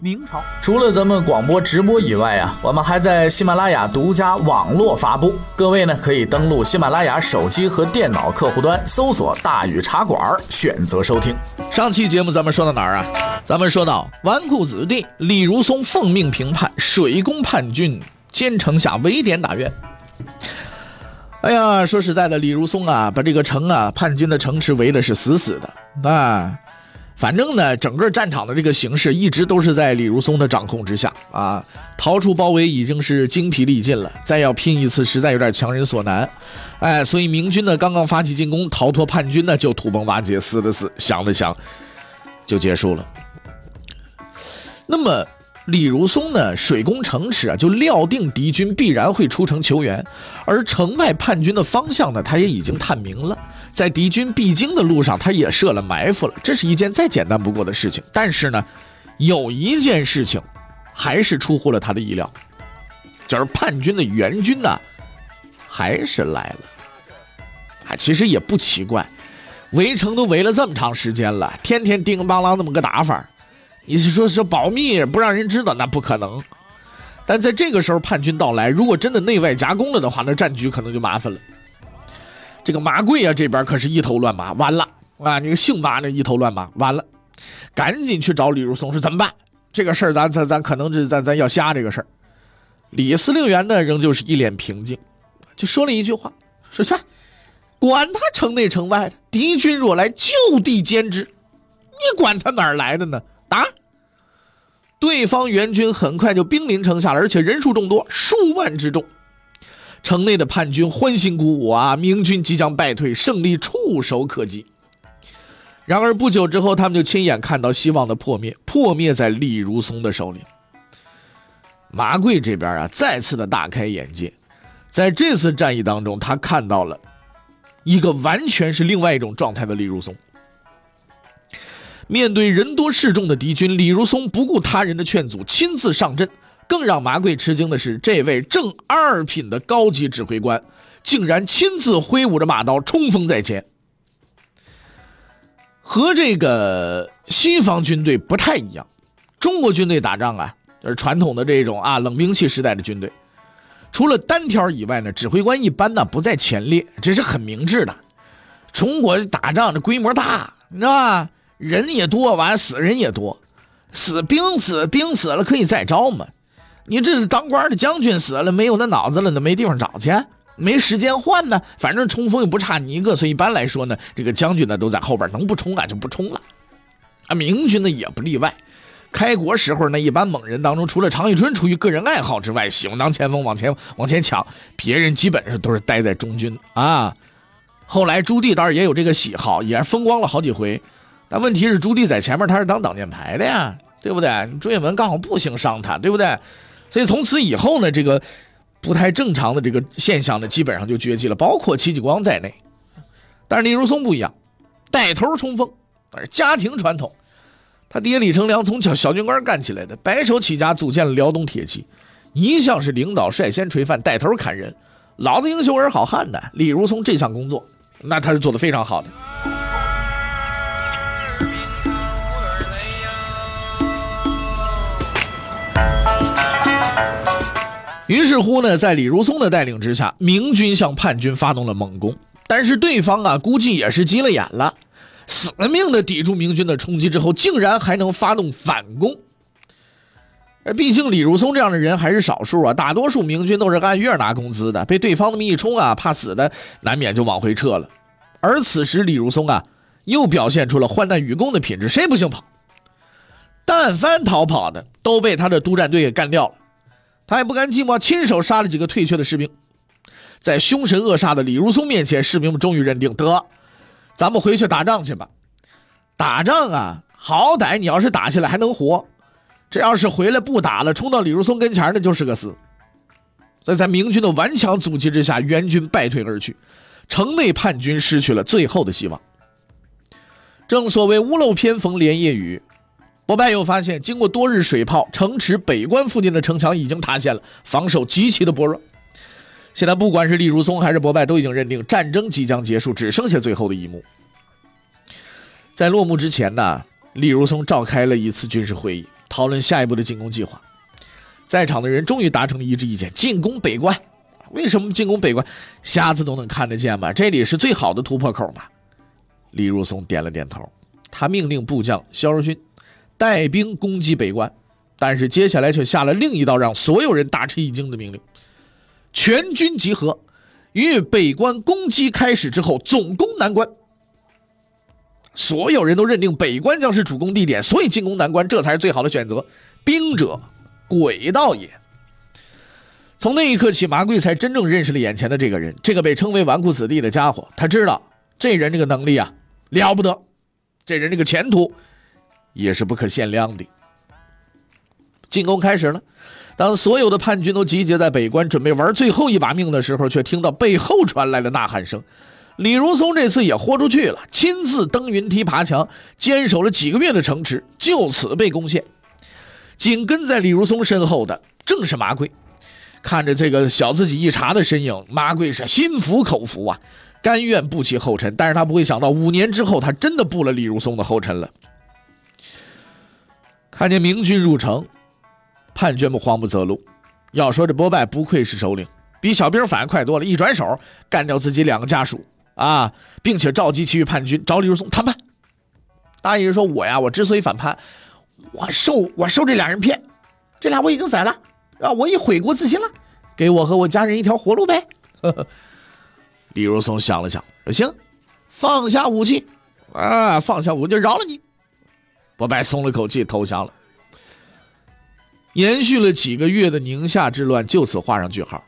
明朝除了咱们广播直播以外啊，我们还在喜马拉雅独家网络发布。各位呢可以登录喜马拉雅手机和电脑客户端，搜索“大禹茶馆”，选择收听。上期节目咱们说到哪儿啊？咱们说到纨绔子弟李如松奉命平叛，水攻叛军，兼城下围点打援。哎呀，说实在的，李如松啊，把这个城啊，叛军的城池围的是死死的啊。反正呢，整个战场的这个形势一直都是在李如松的掌控之下啊。逃出包围已经是精疲力尽了，再要拼一次，实在有点强人所难。哎，所以明军呢刚刚发起进攻，逃脱叛军呢就土崩瓦解，死的死，想的想，就结束了。那么。李如松呢，水攻城池啊，就料定敌军必然会出城求援，而城外叛军的方向呢，他也已经探明了，在敌军必经的路上，他也设了埋伏了。这是一件再简单不过的事情。但是呢，有一件事情，还是出乎了他的意料，就是叛军的援军呢，还是来了。啊，其实也不奇怪，围城都围了这么长时间了，天天叮叮当啷那么个打法。你是说是保密不让人知道，那不可能。但在这个时候叛军到来，如果真的内外夹攻了的话，那战局可能就麻烦了。这个马贵啊这边可是一头乱麻，完了啊！那个姓马那一头乱麻，完了，赶紧去找李如松说怎么办？这个事儿咱咱咱可能是咱咱要瞎这个事儿。李司令员呢仍旧是一脸平静，就说了一句话，说去，管他城内城外的，敌军若来就地歼之，你管他哪儿来的呢？打！对方援军很快就兵临城下了，而且人数众多，数万之众。城内的叛军欢欣鼓舞啊，明军即将败退，胜利触手可及。然而不久之后，他们就亲眼看到希望的破灭，破灭在李如松的手里。麻贵这边啊，再次的大开眼界，在这次战役当中，他看到了一个完全是另外一种状态的李如松。面对人多势众的敌军，李如松不顾他人的劝阻，亲自上阵。更让麻贵吃惊的是，这位正二品的高级指挥官，竟然亲自挥舞着马刀冲锋在前。和这个西方军队不太一样，中国军队打仗啊，就是传统的这种啊冷兵器时代的军队，除了单挑以外呢，指挥官一般呢不在前列，这是很明智的。中国打仗这规模大，你知道吧？人也多，完死人也多，死兵死兵死了可以再招嘛？你这是当官的将军死了，没有那脑子了，那没地方找去，没时间换呢。反正冲锋又不差你一个，所以一般来说呢，这个将军呢都在后边，能不冲啊就不冲了。啊，明军呢也不例外。开国时候呢，一般猛人当中，除了常遇春出于个人爱好之外，喜欢当前锋往前往前抢，别人基本上都是待在中军啊。后来朱棣当然也有这个喜好，也是风光了好几回。但问题是朱棣在前面，他是当挡箭牌的呀，对不对？朱允文刚好不行伤他，对不对？所以从此以后呢，这个不太正常的这个现象呢，基本上就绝迹了，包括戚继光在内。但是李如松不一样，带头冲锋，而家庭传统。他爹李成梁从小小军官干起来的，白手起家组建了辽东铁骑，一向是领导率先垂范，带头砍人。老子英雄儿好汉的，李如松这项工作，那他是做的非常好的。于是乎呢，在李如松的带领之下，明军向叛军发动了猛攻。但是对方啊，估计也是急了眼了，死了命的抵住明军的冲击之后，竟然还能发动反攻。而毕竟李如松这样的人还是少数啊，大多数明军都是按月拿工资的，被对方那么一冲啊，怕死的难免就往回撤了。而此时李如松啊，又表现出了患难与共的品质，谁不姓跑？但凡逃跑的，都被他的督战队给干掉了。他也不甘寂寞，亲手杀了几个退却的士兵。在凶神恶煞的李如松面前，士兵们终于认定：得，咱们回去打仗去吧。打仗啊，好歹你要是打起来还能活。这要是回来不打了，冲到李如松跟前那就是个死。所以在明军的顽强阻击之下，援军败退而去，城内叛军失去了最后的希望。正所谓屋漏偏逢连夜雨，博拜又发现，经过多日水炮，城池北关附近的城墙已经塌陷了，防守极其的薄弱。现在不管是李如松还是博拜，都已经认定战争即将结束，只剩下最后的一幕。在落幕之前呢，李如松召开了一次军事会议，讨论下一步的进攻计划。在场的人终于达成了一致意见：进攻北关。为什么进攻北关？瞎子都能看得见吗？这里是最好的突破口嘛。李如松点了点头，他命令部将肖如勋带兵攻击北关，但是接下来却下了另一道让所有人大吃一惊的命令：全军集合，于北关攻击开始之后总攻南关。所有人都认定北关将是主攻地点，所以进攻南关这才是最好的选择。兵者。诡道也。从那一刻起，麻贵才真正认识了眼前的这个人，这个被称为纨绔子弟的家伙。他知道这人这个能力啊了不得，这人这个前途也是不可限量的。进攻开始了，当所有的叛军都集结在北关，准备玩最后一把命的时候，却听到背后传来了呐喊声。李如松这次也豁出去了，亲自登云梯爬墙，坚守了几个月的城池就此被攻陷。紧跟在李如松身后的正是麻贵，看着这个小自己一茬的身影，麻贵是心服口服啊，甘愿步其后尘。但是他不会想到，五年之后，他真的步了李如松的后尘了。看见明军入城，叛军们慌不择路。要说这波拜不愧是首领，比小兵反应快多了，一转手干掉自己两个家属啊，并且召集其余叛军找李如松谈判。大意是说，我呀，我之所以反叛。我受我受这俩人骗，这俩我已经宰了，啊，我已悔过自新了，给我和我家人一条活路呗。李如松想了想，说行，放下武器，啊，放下武器，饶了你。博拜松了口气，投降了。延续了几个月的宁夏之乱就此画上句号。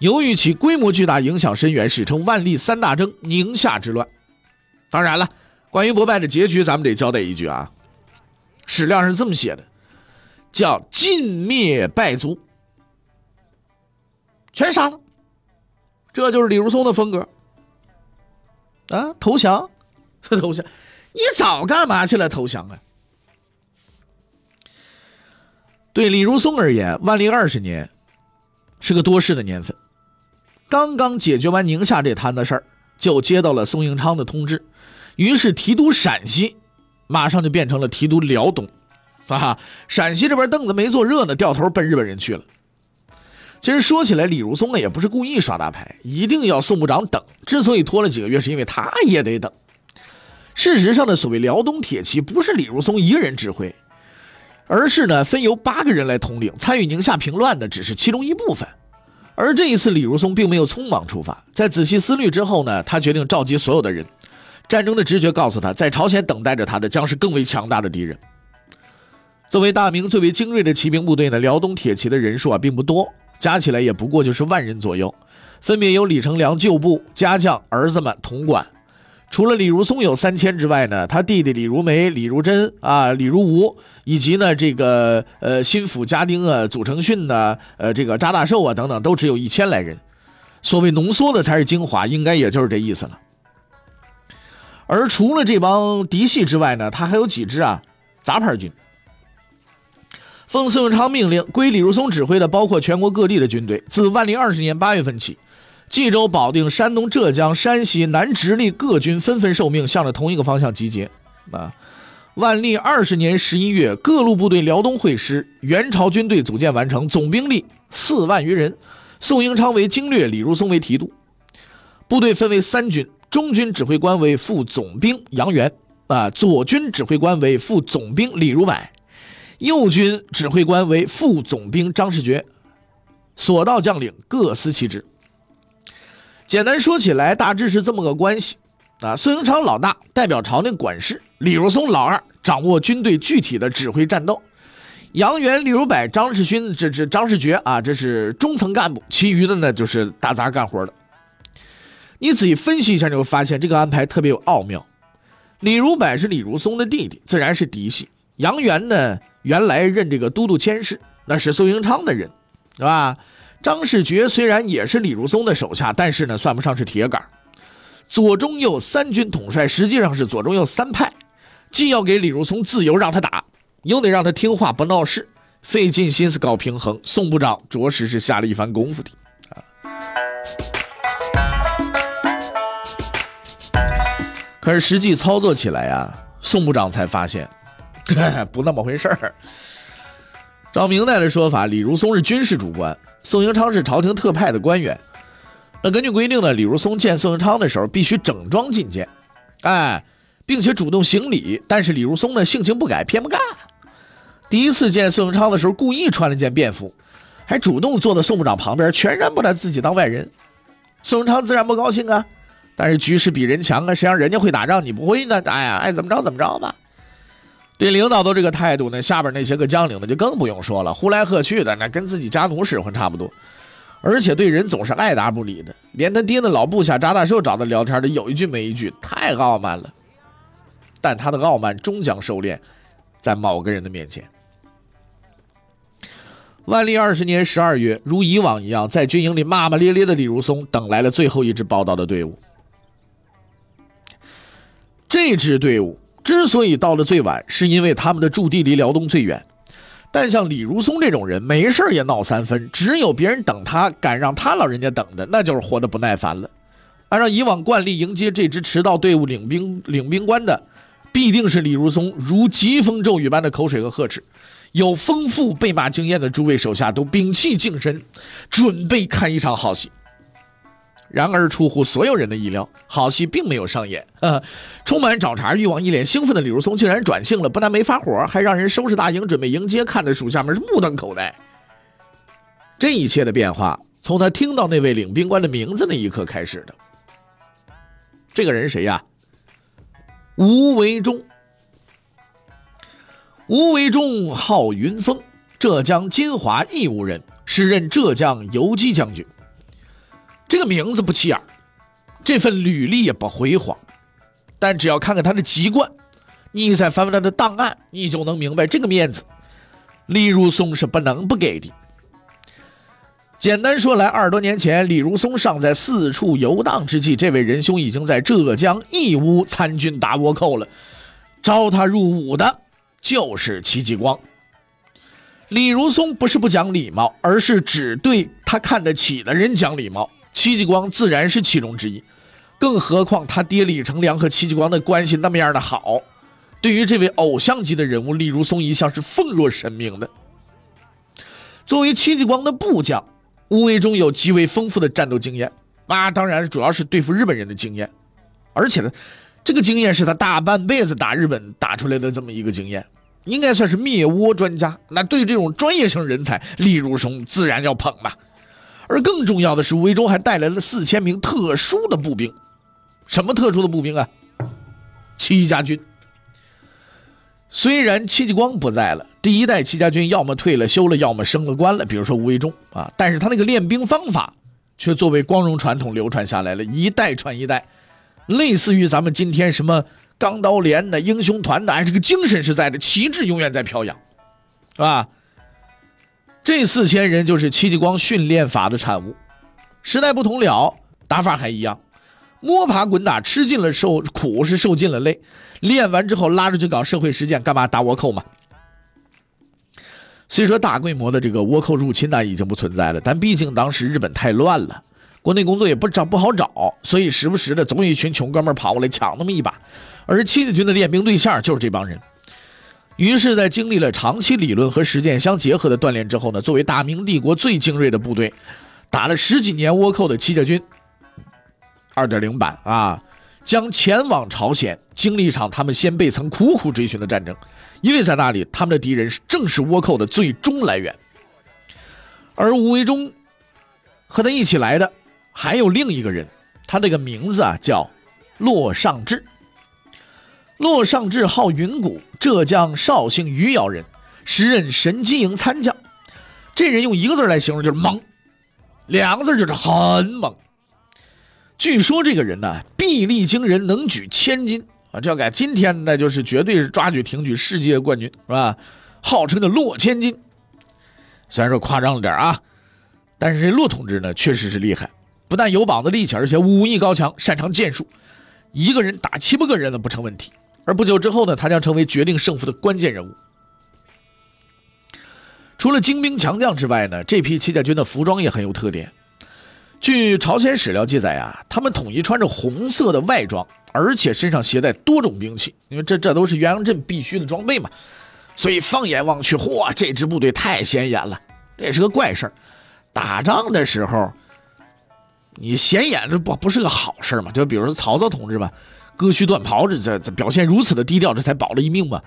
由于其规模巨大，影响深远，史称万历三大征——宁夏之乱。当然了，关于博拜的结局，咱们得交代一句啊。史料是这么写的，叫尽灭败族，全杀了，这就是李如松的风格啊！投降，投降，你早干嘛去了？投降啊！对李如松而言，万历二十年是个多事的年份，刚刚解决完宁夏这摊子事儿，就接到了宋应昌的通知，于是提督陕西。马上就变成了提督辽东，啊，陕西这边凳子没坐热呢，掉头奔日本人去了。其实说起来，李如松呢也不是故意耍大牌，一定要宋部长等。之所以拖了几个月，是因为他也得等。事实上呢，所谓辽东铁骑不是李如松一个人指挥，而是呢分由八个人来统领。参与宁夏平乱的只是其中一部分。而这一次，李如松并没有匆忙出发，在仔细思虑之后呢，他决定召集所有的人。战争的直觉告诉他，在朝鲜等待着他的将是更为强大的敌人。作为大明最为精锐的骑兵部队呢，辽东铁骑的人数啊并不多，加起来也不过就是万人左右，分别由李成梁旧部、家将、儿子们统管。除了李如松有三千之外呢，他弟弟李如梅、李如珍啊、李如吴，以及呢这个呃心腹家丁啊、祖承训呢、呃这个扎大寿啊等等，都只有一千来人。所谓浓缩的才是精华，应该也就是这意思了。而除了这帮嫡系之外呢，他还有几支啊杂牌军。奉宋永昌命令，归李如松指挥的包括全国各地的军队。自万历二十年八月份起，冀州、保定、山东、浙江、山西、南直隶各军纷纷受命，向着同一个方向集结。啊，万历二十年十一月，各路部队辽东会师，元朝军队组建完成，总兵力四万余人。宋英昌为经略，李如松为提督。部队分为三军。中军指挥官为副总兵杨元，啊，左军指挥官为副总兵李如柏，右军指挥官为副总兵张世觉，所到将领各司其职。简单说起来，大致是这么个关系啊。孙英昌老大代表朝廷管事，李如松老二掌握军队具体的指挥战斗，杨元、李如柏、张世勋这这张世爵啊，这是中层干部，其余的呢就是打杂干活的。你仔细分析一下，你会发现这个安排特别有奥妙。李如柏是李如松的弟弟，自然是嫡系。杨元呢原来任这个都督佥事，那是宋英昌的人，是吧？张世爵虽然也是李如松的手下，但是呢，算不上是铁杆。左中右三军统帅实际上是左中右三派，既要给李如松自由让他打，又得让他听话不闹事，费尽心思搞平衡。宋部长着实是下了一番功夫的。可是实际操作起来呀，宋部长才发现，不那么回事儿。照明代的说法，李如松是军事主官。宋英昌是朝廷特派的官员，那根据规定呢，李如松见宋英昌的时候必须整装觐见，哎，并且主动行礼。但是李如松呢性情不改，偏不干。第一次见宋英昌的时候，故意穿了件便服，还主动坐在宋部长旁边，全然不把自己当外人。宋英昌自然不高兴啊，但是局势比人强啊，谁让人家会打仗，你不会呢？哎呀，爱怎么着怎么着吧。对领导都这个态度呢，下边那些个将领呢就更不用说了，呼来喝去的，那跟自己家奴使唤差不多，而且对人总是爱答不理的，连他爹的老部下扎大寿找他聊天的有一句没一句，太傲慢了。但他的傲慢终将收敛，在某个人的面前。万历二十年十二月，如以往一样，在军营里骂骂咧咧的李如松等来了最后一支报道的队伍。这支队伍。之所以到了最晚，是因为他们的驻地离辽东最远。但像李如松这种人，没事也闹三分，只有别人等他，敢让他老人家等的，那就是活得不耐烦了。按照以往惯例，迎接这支迟到队伍领兵领兵官的，必定是李如松如疾风骤雨般的口水和呵斥。有丰富备马经验的诸位手下都屏气静神，准备看一场好戏。然而，出乎所有人的意料，好戏并没有上演。充满找茬欲望、一脸兴奋的李如松竟然转性了，不但没发火，还让人收拾大营，准备迎接，看得属下们是目瞪口呆。这一切的变化，从他听到那位领兵官的名字那一刻开始的。这个人谁呀？吴维忠。吴维忠号云峰，浙江金华义乌人，时任浙江游击将军。这个名字不起眼，这份履历也不辉煌，但只要看看他的籍贯，你再翻翻他的档案，你就能明白这个面子，李如松是不能不给的。简单说来，二十多年前，李如松尚在四处游荡之际，这位仁兄已经在浙江义乌参军打倭寇了。招他入伍的就是戚继光。李如松不是不讲礼貌，而是只对他看得起的人讲礼貌。戚继光自然是其中之一，更何况他爹李成梁和戚继光的关系那么样的好，对于这位偶像级的人物，李如松一向是奉若神明的。作为戚继光的部将，吴为忠有极为丰富的战斗经验，啊，当然主要是对付日本人的经验，而且呢，这个经验是他大半辈子打日本打出来的这么一个经验，应该算是灭倭专家。那对这种专业性人才，李如松自然要捧吧。而更重要的是，吴维忠还带来了四千名特殊的步兵。什么特殊的步兵啊？戚家军。虽然戚继光不在了，第一代戚家军要么退了休了，要么升了官了。比如说吴卫忠啊，但是他那个练兵方法却作为光荣传统流传下来了，一代传一代，类似于咱们今天什么钢刀连的英雄团的，哎，这个精神是在的，旗帜永远在飘扬，是吧？这四千人就是戚继光训练法的产物，时代不同了，打法还一样，摸爬滚打，吃尽了受苦是受尽了累，练完之后拉出去搞社会实践，干嘛打倭寇嘛？虽说大规模的这个倭寇入侵呢已经不存在了，但毕竟当时日本太乱了，国内工作也不找不好找，所以时不时的总有一群穷哥们跑过来抢那么一把，而戚继军的练兵对象就是这帮人。于是，在经历了长期理论和实践相结合的锻炼之后呢，作为大明帝国最精锐的部队，打了十几年倭寇的戚家军，二点零版啊，将前往朝鲜，经历一场他们先辈曾苦苦追寻的战争。因为在那里，他们的敌人是正是倭寇的最终来源。而吴维忠和他一起来的还有另一个人，他这个名字啊叫骆尚志。骆尚志号云谷，浙江绍兴余姚人，时任神机营参将。这人用一个字来形容就是猛，两个字就是很猛。据说这个人呢，臂力惊人，能举千斤啊！这要改今天那就是绝对是抓举挺举世界冠军，是吧？号称的骆千金。虽然说夸张了点啊，但是这骆同志呢，确实是厉害，不但有膀子力气，而且武艺高强，擅长剑术，一个人打七八个人呢不成问题。而不久之后呢，他将成为决定胜负的关键人物。除了精兵强将之外呢，这批戚家军的服装也很有特点。据朝鲜史料记载啊，他们统一穿着红色的外装，而且身上携带多种兵器，因为这这都是元阳镇必须的装备嘛。所以放眼望去，嚯，这支部队太显眼了，这也是个怪事儿。打仗的时候，你显眼这不不是个好事嘛？就比如说曹操同志吧，割须断袍，这这这表现如此的低调，这才保了一命嘛。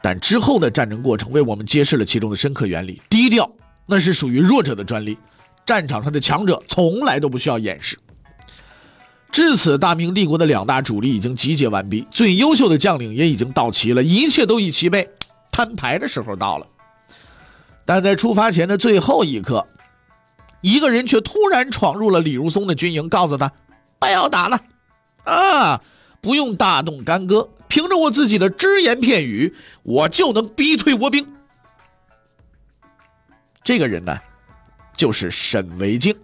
但之后的战争过程为我们揭示了其中的深刻原理：低调那是属于弱者的专利，战场上的强者从来都不需要掩饰。至此，大明帝国的两大主力已经集结完毕，最优秀的将领也已经到齐了，一切都已齐备，摊牌的时候到了。但在出发前的最后一刻，一个人却突然闯入了李如松的军营，告诉他：“不要打了，啊，不用大动干戈，凭着我自己的只言片语，我就能逼退倭兵。”这个人呢，就是沈维敬。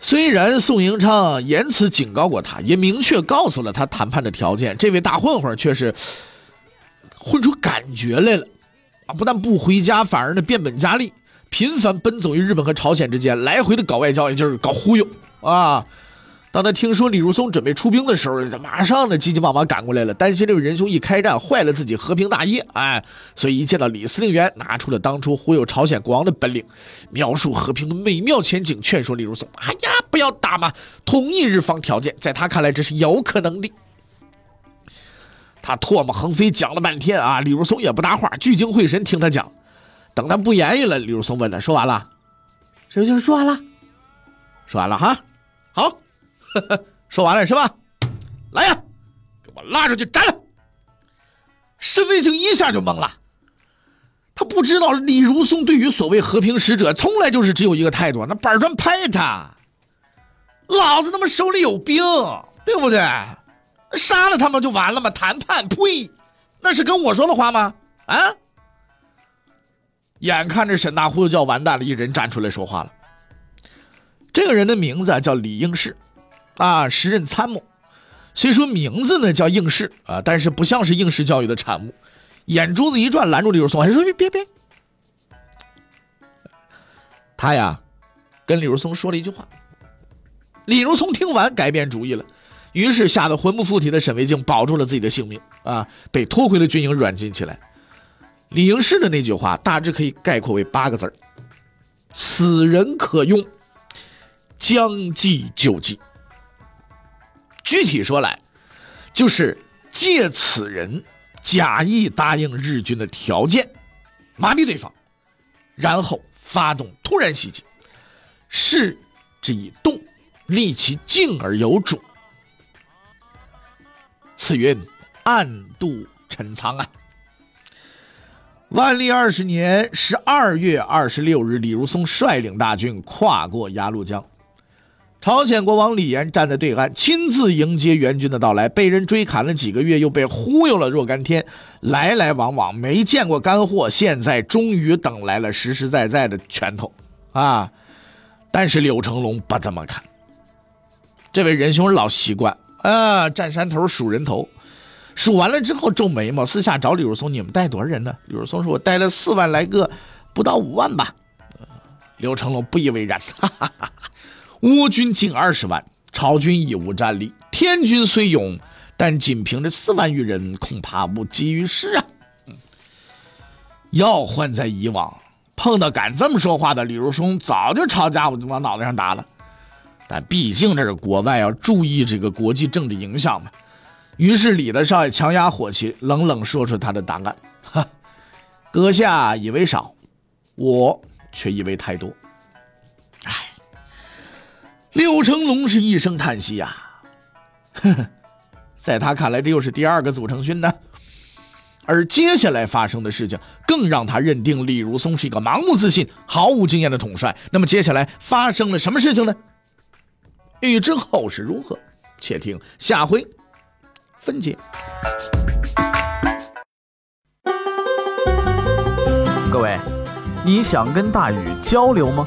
虽然宋营昌言辞警告过他，也明确告诉了他谈判的条件，这位大混混却是混出感觉来了啊！不但不回家，反而呢变本加厉，频繁奔走于日本和朝鲜之间，来回的搞外交，也就是搞忽悠啊！当他听说李如松准备出兵的时候，马上呢急急忙忙赶过来了，担心这位仁兄一开战坏了自己和平大业，哎，所以一见到李司令员，拿出了当初忽悠朝鲜国王的本领，描述和平的美妙前景，劝说李如松：“哎呀，不要打嘛，同意日方条件。”在他看来，这是有可能的。他唾沫横飞讲了半天啊，李如松也不搭话，聚精会神听他讲。等他不言语了，李如松问他：“说完了？”沈就说完了，说完了哈，好。说完了是吧？来呀，给我拉出去斩了！沈卫青一下就懵了，他不知道李如松对于所谓和平使者，从来就是只有一个态度，那板砖拍他。老子他妈手里有兵，对不对？杀了他们就完了吗？谈判？呸！那是跟我说的话吗？啊！眼看着沈大忽悠就要完蛋了，一人站出来说话了。这个人的名字叫李应士。啊，时任参谋，虽说名字呢叫应试啊，但是不像是应试教育的产物。眼珠子一转，拦住李如松，还说别别别。他呀，跟李如松说了一句话。李如松听完改变主意了，于是吓得魂不附体的沈维敬保住了自己的性命啊，被拖回了军营软禁起来。李应试的那句话大致可以概括为八个字此人可用，将计就计。具体说来，就是借此人假意答应日军的条件，麻痹对方，然后发动突然袭击，势之以动，利其静而有主。此云暗度陈仓啊！万历二十年十二月二十六日，李如松率领大军跨过鸭绿江。朝鲜国王李岩站在对岸，亲自迎接援军的到来。被人追砍了几个月，又被忽悠了若干天，来来往往没见过干货。现在终于等来了实实在在的拳头啊！但是柳成龙不这么看。这位仁兄老习惯啊，占山头数人头，数完了之后皱眉毛，私下找李如松：“你们带多少人呢？”李如松说：“我带了四万来个，不到五万吧。”刘成龙不以为然，哈哈哈。倭军近二十万，朝军已无战力。天军虽勇，但仅凭着四万余人，恐怕无济于事啊！要换在以往，碰到敢这么说话的李如松，早就抄家伙就往脑袋上打了。但毕竟这是国外，要注意这个国际政治影响嘛。于是李大少爷强压火气，冷冷说出他的答案：哈，阁下以为少，我却以为太多。柳成龙是一声叹息呀呵呵在他看来这又是第二个祖成勋呢。而接下来发生的事情更让他认定李如松是一个盲目自信毫无经验的统帅。那么接下来发生了什么事情呢？欲知后事如何且听下回分解。各位你想跟大禹交流吗？